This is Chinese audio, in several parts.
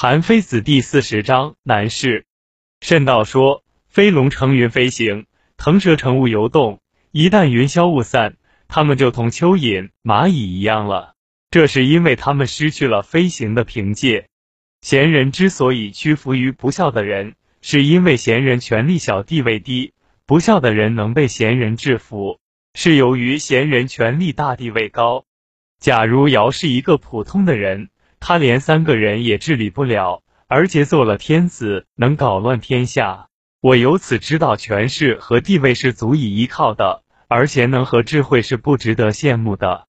韩非子第四十章难事。慎道说：飞龙乘云飞行，腾蛇乘雾游动。一旦云消雾散，它们就同蚯蚓、蚂蚁一样了。这是因为他们失去了飞行的凭借。贤人之所以屈服于不孝的人，是因为贤人权力小、地位低；不孝的人能被贤人制服，是由于贤人权力大、地位高。假如尧是一个普通的人，他连三个人也治理不了，而且做了天子，能搞乱天下。我由此知道，权势和地位是足以依靠的，而贤能和智慧是不值得羡慕的。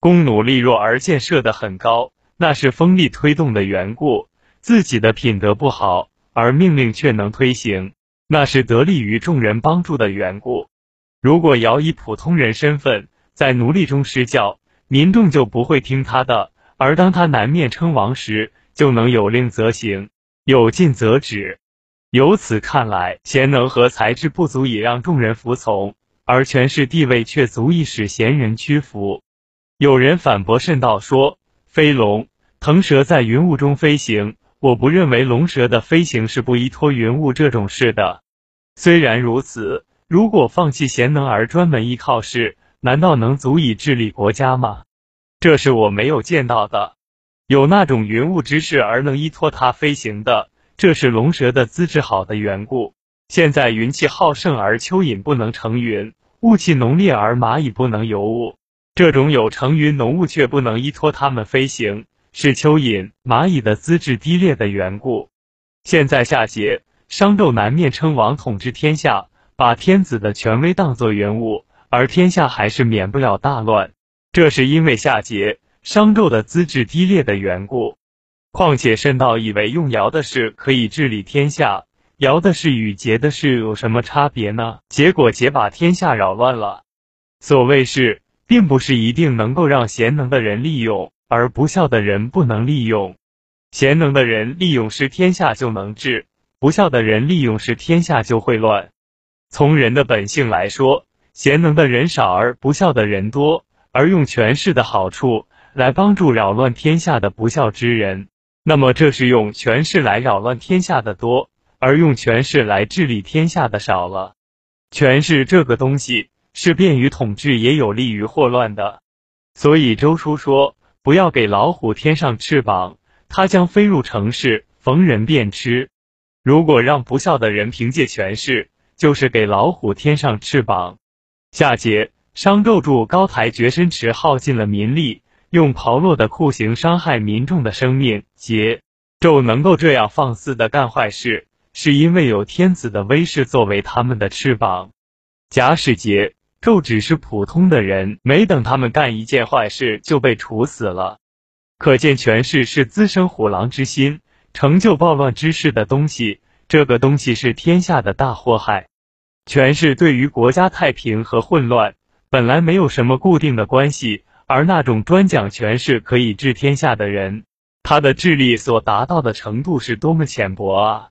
弓弩力弱而箭射得很高，那是风力推动的缘故；自己的品德不好，而命令却能推行，那是得力于众人帮助的缘故。如果尧以普通人身份在奴隶中施教，民众就不会听他的；而当他南面称王时，就能有令则行，有禁则止。由此看来，贤能和才智不足以让众人服从，而权势地位却足以使贤人屈服。有人反驳慎道说：“飞龙腾蛇在云雾中飞行，我不认为龙蛇的飞行是不依托云雾这种事的。虽然如此，如果放弃贤能而专门依靠势。”难道能足以治理国家吗？这是我没有见到的。有那种云雾之势而能依托它飞行的，这是龙蛇的资质好的缘故。现在云气浩盛而蚯蚓不能成云，雾气浓烈而蚂蚁不能游雾。这种有成云浓雾却不能依托它们飞行，是蚯蚓、蚂蚁的资质低劣的缘故。现在夏桀、商纣南面称王统治天下，把天子的权威当作云雾。而天下还是免不了大乱，这是因为夏桀、商纣的资质低劣的缘故。况且慎道以为用尧的事可以治理天下，尧的事与桀的事有什么差别呢？结果桀把天下扰乱了。所谓是，并不是一定能够让贤能的人利用，而不孝的人不能利用。贤能的人利用时，天下就能治；不孝的人利用时，天下就会乱。从人的本性来说。贤能的人少而不孝的人多，而用权势的好处来帮助扰乱天下的不孝之人，那么这是用权势来扰乱天下的多，而用权势来治理天下的少了。权势这个东西是便于统治，也有利于祸乱的。所以周书说：“不要给老虎添上翅膀，它将飞入城市，逢人便吃。”如果让不孝的人凭借权势，就是给老虎添上翅膀。下节、商纣筑高台绝深池，耗尽了民力，用炮烙的酷刑伤害民众的生命。桀、纣能够这样放肆的干坏事，是因为有天子的威势作为他们的翅膀。假使桀、纣只是普通的人，没等他们干一件坏事就被处死了。可见权势是滋生虎狼之心、成就暴乱之事的东西，这个东西是天下的大祸害。权势对于国家太平和混乱本来没有什么固定的关系，而那种专讲权势可以治天下的人，他的智力所达到的程度是多么浅薄啊！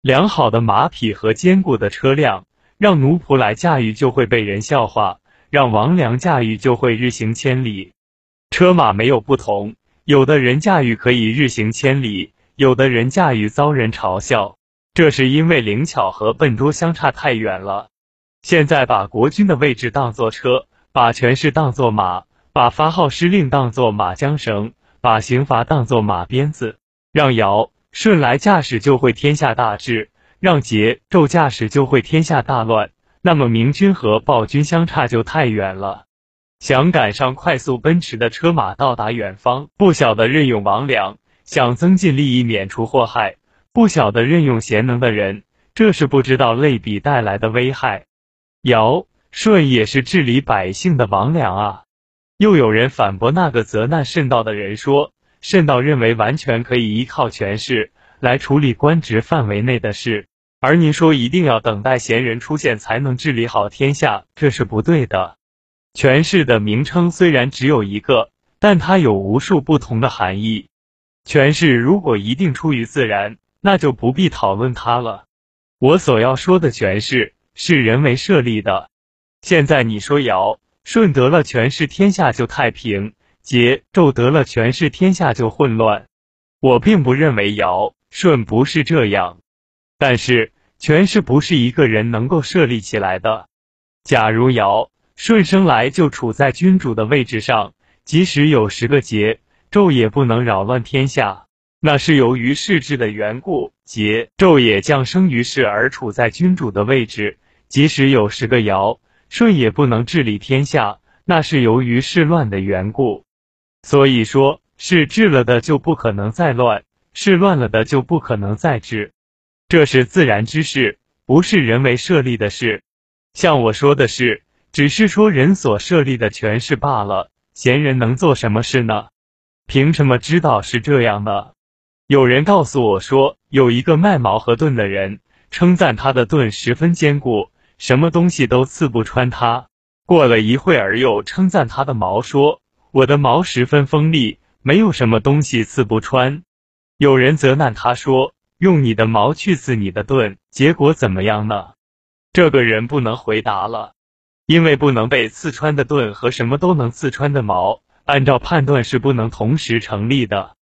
良好的马匹和坚固的车辆，让奴仆来驾驭就会被人笑话，让王良驾驭就会日行千里。车马没有不同，有的人驾驭可以日行千里，有的人驾驭遭人嘲笑。这是因为灵巧和笨拙相差太远了。现在把国君的位置当作车，把权势当作马，把发号施令当作马缰绳，把刑罚当作马鞭子，让尧舜来驾驶就会天下大治，让桀纣驾驶就会天下大乱。那么明君和暴君相差就太远了。想赶上快速奔驰的车马到达远方，不晓得任用王良；想增进利益，免除祸害。不晓得任用贤能的人，这是不知道类比带来的危害。尧舜也是治理百姓的王良啊。又有人反驳那个责难慎道的人说，慎道认为完全可以依靠权势来处理官职范围内的事，而您说一定要等待贤人出现才能治理好天下，这是不对的。权势的名称虽然只有一个，但它有无数不同的含义。权势如果一定出于自然。那就不必讨论它了。我所要说的权势是人为设立的。现在你说尧舜得了权势，天下就太平；桀纣得了权势，天下就混乱。我并不认为尧舜不是这样，但是权势不是一个人能够设立起来的。假如尧舜生来就处在君主的位置上，即使有十个桀纣也不能扰乱天下，那是由于世制的缘故。桀纣也降生于世而处在君主的位置，即使有十个尧舜也不能治理天下，那是由于世乱的缘故。所以说，是治了的就不可能再乱，是乱了的就不可能再治，这是自然之事，不是人为设立的事。像我说的是，只是说人所设立的权势罢了。贤人能做什么事呢？凭什么知道是这样呢？有人告诉我说，有一个卖矛和盾的人，称赞他的盾十分坚固，什么东西都刺不穿它。过了一会儿，又称赞他的矛，说我的矛十分锋利，没有什么东西刺不穿。有人责难他说，用你的矛去刺你的盾，结果怎么样呢？这个人不能回答了，因为不能被刺穿的盾和什么都能刺穿的矛，按照判断是不能同时成立的。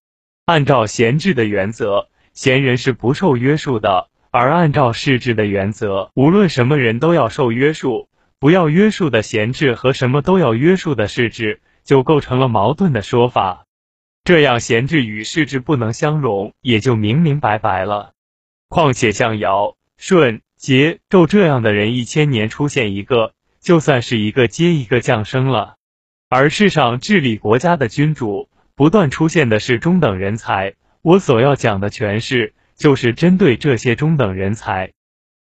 按照闲置的原则，闲人是不受约束的；而按照世制的原则，无论什么人都要受约束。不要约束的闲置和什么都要约束的世制，就构成了矛盾的说法。这样闲置与世制不能相容，也就明明白白了。况且像尧舜。桀纣这样的人，一千年出现一个，就算是一个接一个降生了。而世上治理国家的君主，不断出现的是中等人才。我所要讲的全是，就是针对这些中等人才。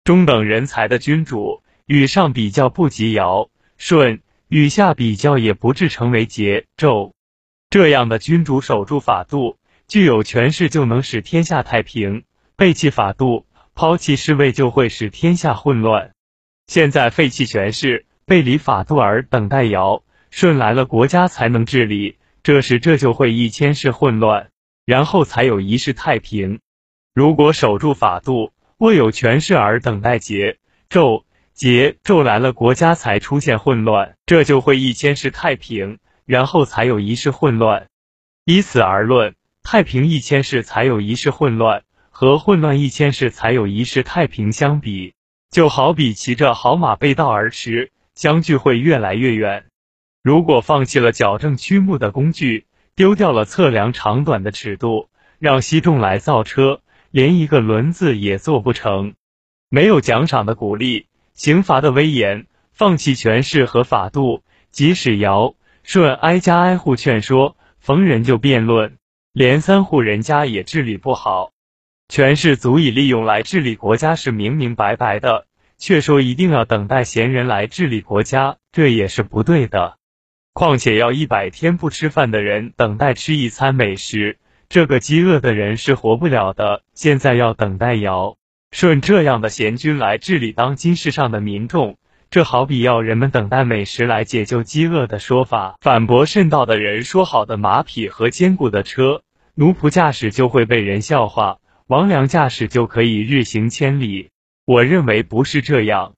中等人才的君主，与上比较不及尧舜，与下比较也不至成为桀纣这样的君主，守住法度，具有权势，就能使天下太平；背弃法度。抛弃侍卫就会使天下混乱。现在废弃权势，背离法度而等待尧舜来了，国家才能治理。这时这就会一千世混乱，然后才有一世太平。如果守住法度，握有权势而等待劫咒劫咒来了，国家才出现混乱，这就会一千世太平，然后才有一世混乱。以此而论，太平一千世才有一世混乱。和混乱一千世才有一世太平相比，就好比骑着好马背道而驰，相距会越来越远。如果放弃了矫正曲目的工具，丢掉了测量长短的尺度，让西重来造车，连一个轮子也做不成。没有奖赏的鼓励，刑罚的威严，放弃权势和法度，即使尧舜挨家挨户劝说，逢人就辩论，连三户人家也治理不好。权势足以利用来治理国家是明明白白的，却说一定要等待贤人来治理国家，这也是不对的。况且要一百天不吃饭的人等待吃一餐美食，这个饥饿的人是活不了的。现在要等待尧舜这样的贤君来治理当今世上的民众，这好比要人们等待美食来解救饥饿的说法。反驳甚道的人说，好的马匹和坚固的车，奴仆驾驶就会被人笑话。王良驾驶就可以日行千里，我认为不是这样。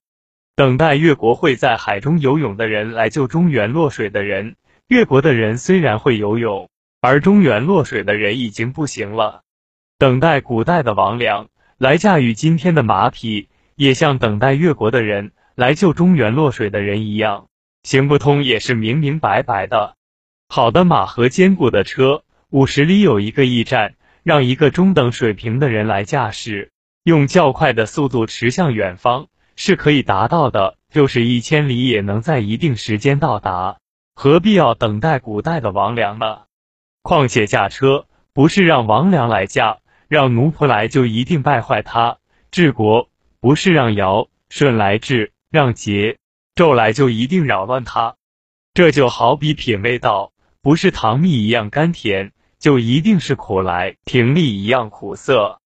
等待越国会在海中游泳的人来救中原落水的人。越国的人虽然会游泳，而中原落水的人已经不行了。等待古代的王良来驾驭今天的马匹，也像等待越国的人来救中原落水的人一样，行不通也是明明白白的。好的马和坚固的车，五十里有一个驿站。让一个中等水平的人来驾驶，用较快的速度驰向远方是可以达到的，就是一千里也能在一定时间到达，何必要等待古代的王良呢？况且驾车不是让王良来驾，让奴仆来就一定败坏他；治国不是让尧舜来治，让桀纣来就一定扰乱他。这就好比品味道，不是糖蜜一样甘甜。就一定是苦来，听力一样苦涩，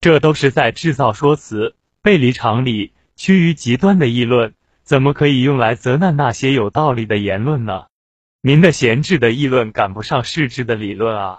这都是在制造说辞，背离常理，趋于极端的议论，怎么可以用来责难那些有道理的言论呢？您的闲置的议论赶不上世智的理论啊！